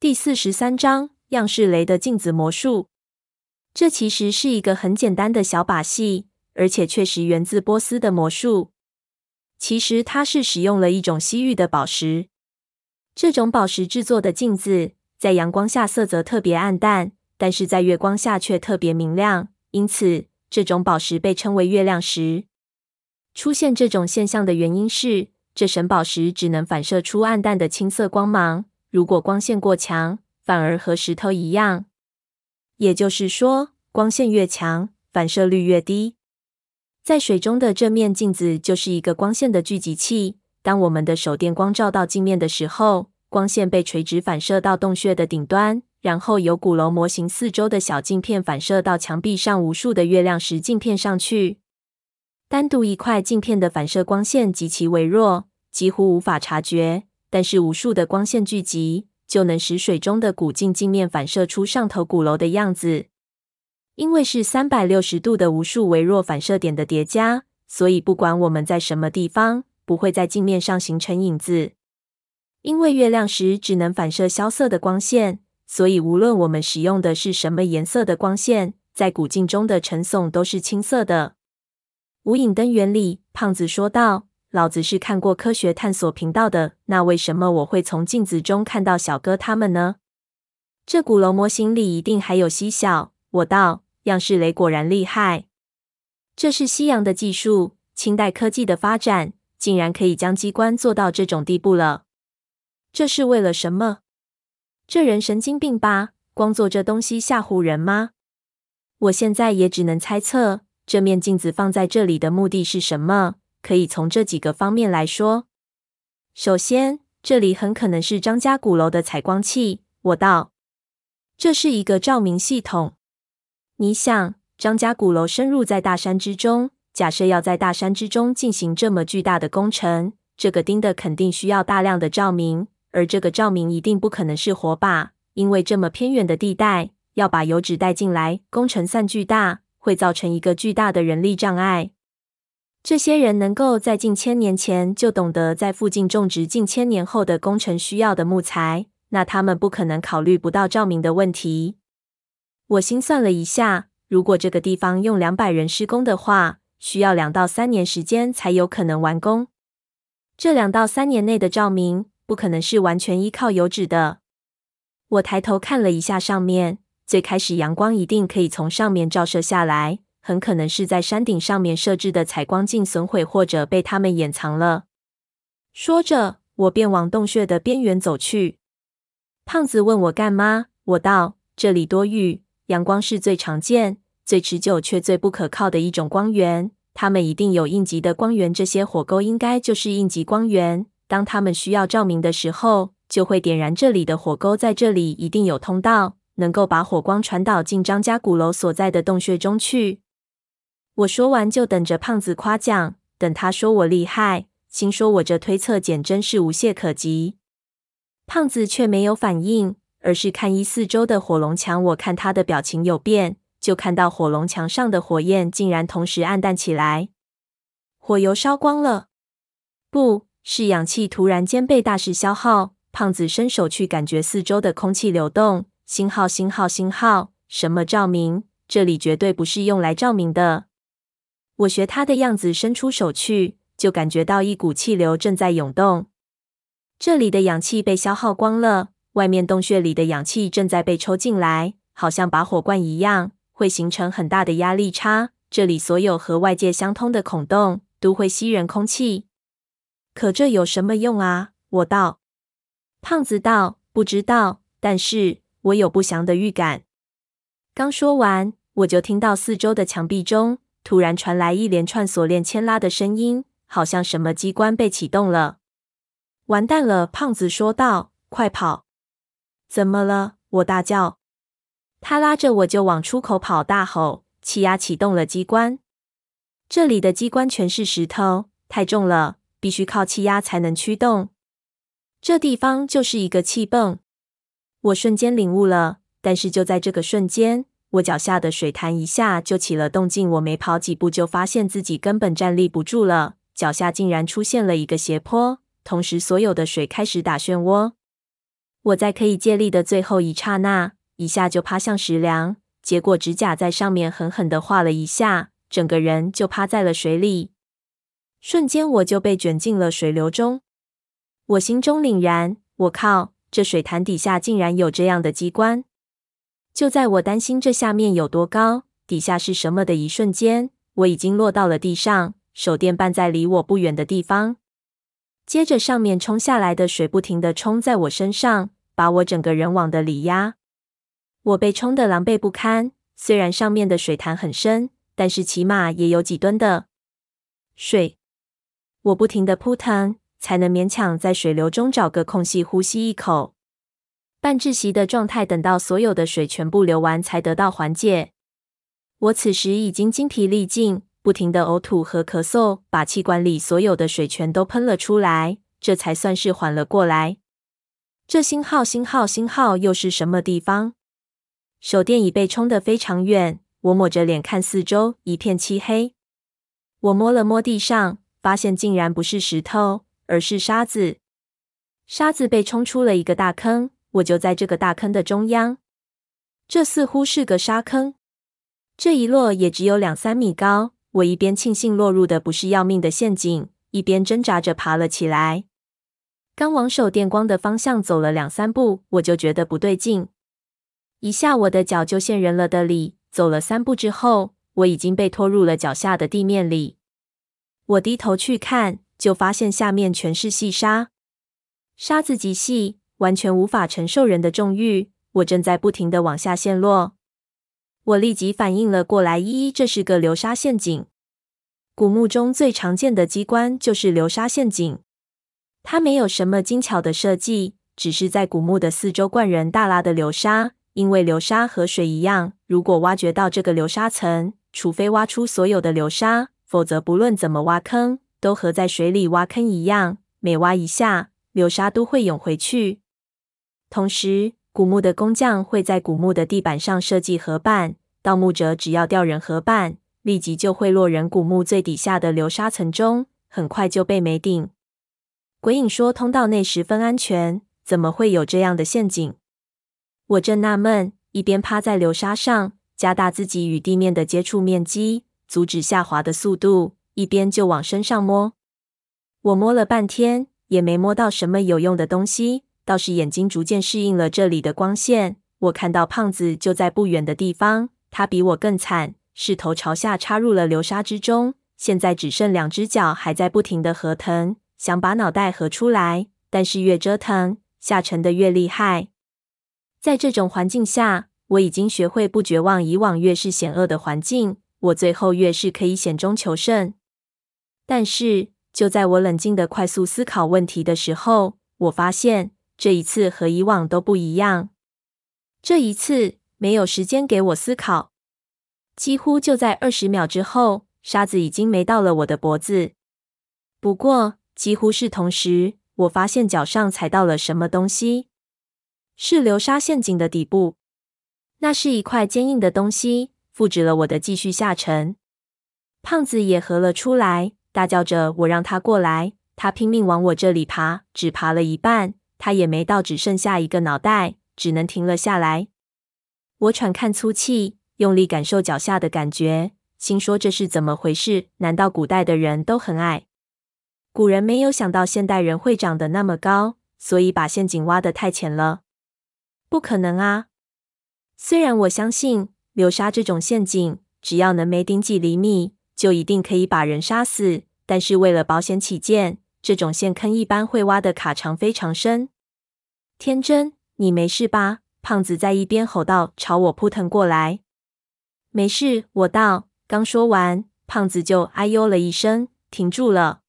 第四十三章样式雷的镜子魔术。这其实是一个很简单的小把戏，而且确实源自波斯的魔术。其实它是使用了一种西域的宝石。这种宝石制作的镜子，在阳光下色泽特别暗淡，但是在月光下却特别明亮，因此这种宝石被称为月亮石。出现这种现象的原因是，这神宝石只能反射出暗淡的青色光芒。如果光线过强，反而和石头一样。也就是说，光线越强，反射率越低。在水中的这面镜子就是一个光线的聚集器。当我们的手电光照到镜面的时候，光线被垂直反射到洞穴的顶端，然后由鼓楼模型四周的小镜片反射到墙壁上无数的月亮石镜片上去。单独一块镜片的反射光线极其微弱，几乎无法察觉。但是无数的光线聚集，就能使水中的古镜镜面反射出上头鼓楼的样子。因为是三百六十度的无数微弱反射点的叠加，所以不管我们在什么地方，不会在镜面上形成影子。因为月亮石只能反射萧瑟的光线，所以无论我们使用的是什么颜色的光线，在古镜中的呈送都是青色的。无影灯原理，胖子说道。老子是看过科学探索频道的，那为什么我会从镜子中看到小哥他们呢？这鼓楼模型里一定还有西小。我道，样式雷果然厉害，这是西洋的技术，清代科技的发展，竟然可以将机关做到这种地步了。这是为了什么？这人神经病吧？光做这东西吓唬人吗？我现在也只能猜测，这面镜子放在这里的目的是什么。可以从这几个方面来说。首先，这里很可能是张家鼓楼的采光器。我道，这是一个照明系统。你想，张家鼓楼深入在大山之中，假设要在大山之中进行这么巨大的工程，这个钉的肯定需要大量的照明，而这个照明一定不可能是火把，因为这么偏远的地带，要把油脂带进来，工程算巨大，会造成一个巨大的人力障碍。这些人能够在近千年前就懂得在附近种植近千年后的工程需要的木材，那他们不可能考虑不到照明的问题。我心算了一下，如果这个地方用两百人施工的话，需要两到三年时间才有可能完工。这两到三年内的照明，不可能是完全依靠油脂的。我抬头看了一下上面，最开始阳光一定可以从上面照射下来。很可能是在山顶上面设置的采光镜损毁，或者被他们掩藏了。说着，我便往洞穴的边缘走去。胖子问我干嘛？我道：这里多雨，阳光是最常见、最持久却最不可靠的一种光源。他们一定有应急的光源，这些火沟应该就是应急光源。当他们需要照明的时候，就会点燃这里的火沟。在这里一定有通道，能够把火光传导进张家鼓楼所在的洞穴中去。我说完，就等着胖子夸奖。等他说我厉害，心说我这推测简真是无懈可击。胖子却没有反应，而是看一四周的火龙墙。我看他的表情有变，就看到火龙墙上的火焰竟然同时暗淡起来。火油烧光了，不是氧气突然间被大势消耗。胖子伸手去感觉四周的空气流动，星号星号星号，什么照明？这里绝对不是用来照明的。我学他的样子伸出手去，就感觉到一股气流正在涌动。这里的氧气被消耗光了，外面洞穴里的氧气正在被抽进来，好像拔火罐一样，会形成很大的压力差。这里所有和外界相通的孔洞都会吸人空气。可这有什么用啊？我道。胖子道：“不知道，但是我有不祥的预感。”刚说完，我就听到四周的墙壁中。突然传来一连串锁链牵拉的声音，好像什么机关被启动了。完蛋了！胖子说道：“快跑！”怎么了？我大叫。他拉着我就往出口跑，大吼：“气压启动了机关！这里的机关全是石头，太重了，必须靠气压才能驱动。这地方就是一个气泵。”我瞬间领悟了，但是就在这个瞬间。我脚下的水潭一下就起了动静，我没跑几步就发现自己根本站立不住了，脚下竟然出现了一个斜坡，同时所有的水开始打漩涡。我在可以借力的最后一刹那，一下就趴向石梁，结果指甲在上面狠狠的划了一下，整个人就趴在了水里。瞬间我就被卷进了水流中。我心中凛然，我靠，这水潭底下竟然有这样的机关！就在我担心这下面有多高，底下是什么的一瞬间，我已经落到了地上，手电半在离我不远的地方。接着，上面冲下来的水不停地冲在我身上，把我整个人往的里压。我被冲得狼狈不堪。虽然上面的水潭很深，但是起码也有几吨的水。我不停地扑腾，才能勉强在水流中找个空隙呼吸一口。半窒息的状态，等到所有的水全部流完，才得到缓解。我此时已经精疲力尽，不停地呕吐和咳嗽，把气管里所有的水全都喷了出来，这才算是缓了过来。这星号、星号、星号又是什么地方？手电已被冲得非常远，我抹着脸看四周，一片漆黑。我摸了摸地上，发现竟然不是石头，而是沙子。沙子被冲出了一个大坑。我就在这个大坑的中央，这似乎是个沙坑。这一落也只有两三米高。我一边庆幸落入的不是要命的陷阱，一边挣扎着爬了起来。刚往手电光的方向走了两三步，我就觉得不对劲，一下我的脚就陷人了的里。走了三步之后，我已经被拖入了脚下的地面里。我低头去看，就发现下面全是细沙，沙子极细。完全无法承受人的重欲，我正在不停的往下陷落。我立即反应了过来，一一，这是个流沙陷阱。古墓中最常见的机关就是流沙陷阱，它没有什么精巧的设计，只是在古墓的四周灌人大拉的流沙。因为流沙和水一样，如果挖掘到这个流沙层，除非挖出所有的流沙，否则不论怎么挖坑，都和在水里挖坑一样，每挖一下，流沙都会涌回去。同时，古墓的工匠会在古墓的地板上设计合板，盗墓者只要吊人合板，立即就会落人古墓最底下的流沙层中，很快就被没顶。鬼影说通道内十分安全，怎么会有这样的陷阱？我正纳闷，一边趴在流沙上，加大自己与地面的接触面积，阻止下滑的速度，一边就往身上摸。我摸了半天，也没摸到什么有用的东西。倒是眼睛逐渐适应了这里的光线，我看到胖子就在不远的地方。他比我更惨，是头朝下插入了流沙之中，现在只剩两只脚还在不停地合腾，想把脑袋合出来，但是越折腾，下沉的越厉害。在这种环境下，我已经学会不绝望。以往越是险恶的环境，我最后越是可以险中求胜。但是就在我冷静地快速思考问题的时候，我发现。这一次和以往都不一样。这一次没有时间给我思考，几乎就在二十秒之后，沙子已经没到了我的脖子。不过，几乎是同时，我发现脚上踩到了什么东西，是流沙陷阱的底部。那是一块坚硬的东西，阻止了我的继续下沉。胖子也合了出来，大叫着：“我让他过来！”他拼命往我这里爬，只爬了一半。他也没到，只剩下一个脑袋，只能停了下来。我喘看粗气，用力感受脚下的感觉，心说这是怎么回事？难道古代的人都很矮？古人没有想到现代人会长得那么高，所以把陷阱挖得太浅了？不可能啊！虽然我相信流沙这种陷阱，只要能没顶几厘米，就一定可以把人杀死，但是为了保险起见。这种陷坑一般会挖的卡长非常深。天真，你没事吧？胖子在一边吼道，朝我扑腾过来。没事，我道。刚说完，胖子就哎呦了一声，停住了。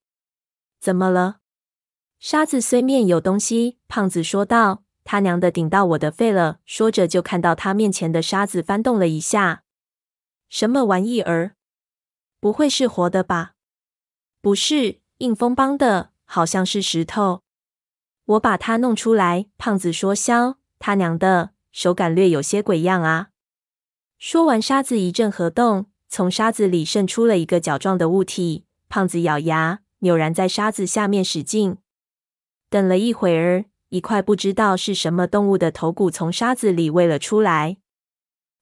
怎么了？沙子虽面有东西，胖子说道。他娘的顶到我的肺了！说着就看到他面前的沙子翻动了一下。什么玩意儿？不会是活的吧？不是。硬邦邦的，好像是石头。我把它弄出来。胖子说：“削，他娘的，手感略有些鬼样啊！”说完，沙子一阵合动，从沙子里渗出了一个角状的物体。胖子咬牙，扭然在沙子下面使劲。等了一会儿，一块不知道是什么动物的头骨从沙子里喂了出来。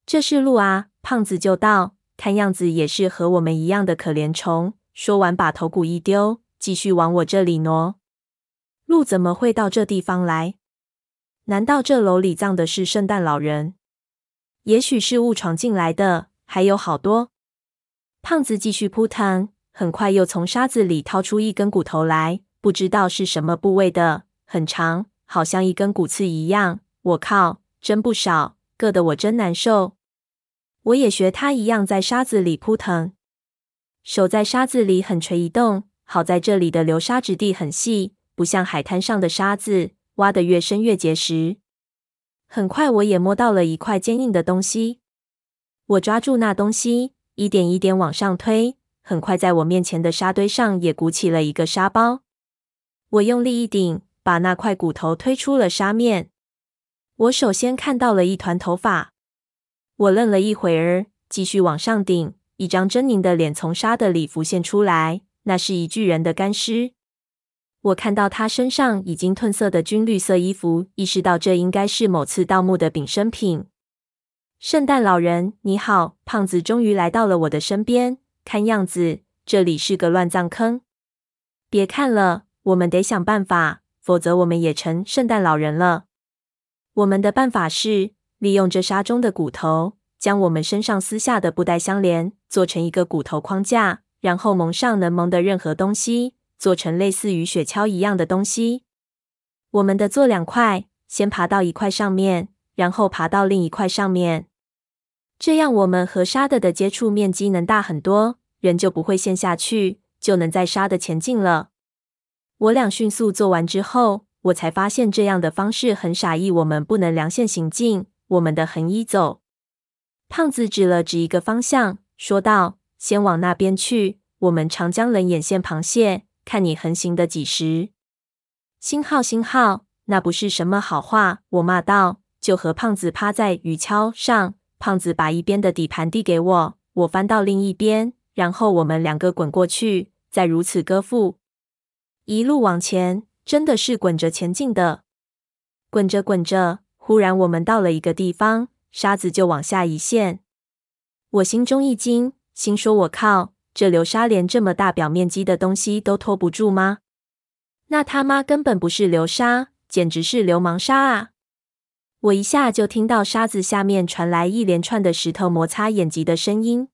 这是鹿啊！胖子就道，看样子也是和我们一样的可怜虫。说完，把头骨一丢，继续往我这里挪。鹿怎么会到这地方来？难道这楼里葬的是圣诞老人？也许是误闯进来的，还有好多。胖子继续扑腾，很快又从沙子里掏出一根骨头来，不知道是什么部位的，很长，好像一根骨刺一样。我靠，真不少，硌得我真难受。我也学他一样在沙子里扑腾，手在沙子里狠锤一动。好在这里的流沙质地很细，不像海滩上的沙子，挖得越深越结实。很快，我也摸到了一块坚硬的东西。我抓住那东西，一点一点往上推。很快，在我面前的沙堆上也鼓起了一个沙包。我用力一顶，把那块骨头推出了沙面。我首先看到了一团头发。我愣了一会儿，继续往上顶。一张狰狞的脸从沙的里浮现出来，那是一具人的干尸。我看到他身上已经褪色的军绿色衣服，意识到这应该是某次盗墓的衍生品。圣诞老人，你好！胖子终于来到了我的身边。看样子这里是个乱葬坑。别看了，我们得想办法，否则我们也成圣诞老人了。我们的办法是利用这沙中的骨头，将我们身上撕下的布袋相连，做成一个骨头框架，然后蒙上能蒙的任何东西。做成类似于雪橇一样的东西。我们的做两块，先爬到一块上面，然后爬到另一块上面。这样我们和沙的的接触面积能大很多，人就不会陷下去，就能在沙的前进了。我俩迅速做完之后，我才发现这样的方式很傻，意我们不能量线行进，我们的横移走。胖子指了指一个方向，说道：“先往那边去，我们长江冷眼线螃蟹。”看你横行的几时？星号星号，那不是什么好话。我骂道，就和胖子趴在鱼橇上。胖子把一边的底盘递给我，我翻到另一边，然后我们两个滚过去，再如此歌赋，一路往前，真的是滚着前进的。滚着滚着，忽然我们到了一个地方，沙子就往下一陷。我心中一惊，心说：“我靠！”这流沙连这么大表面积的东西都拖不住吗？那他妈根本不是流沙，简直是流氓沙啊！我一下就听到沙子下面传来一连串的石头摩擦眼疾的声音。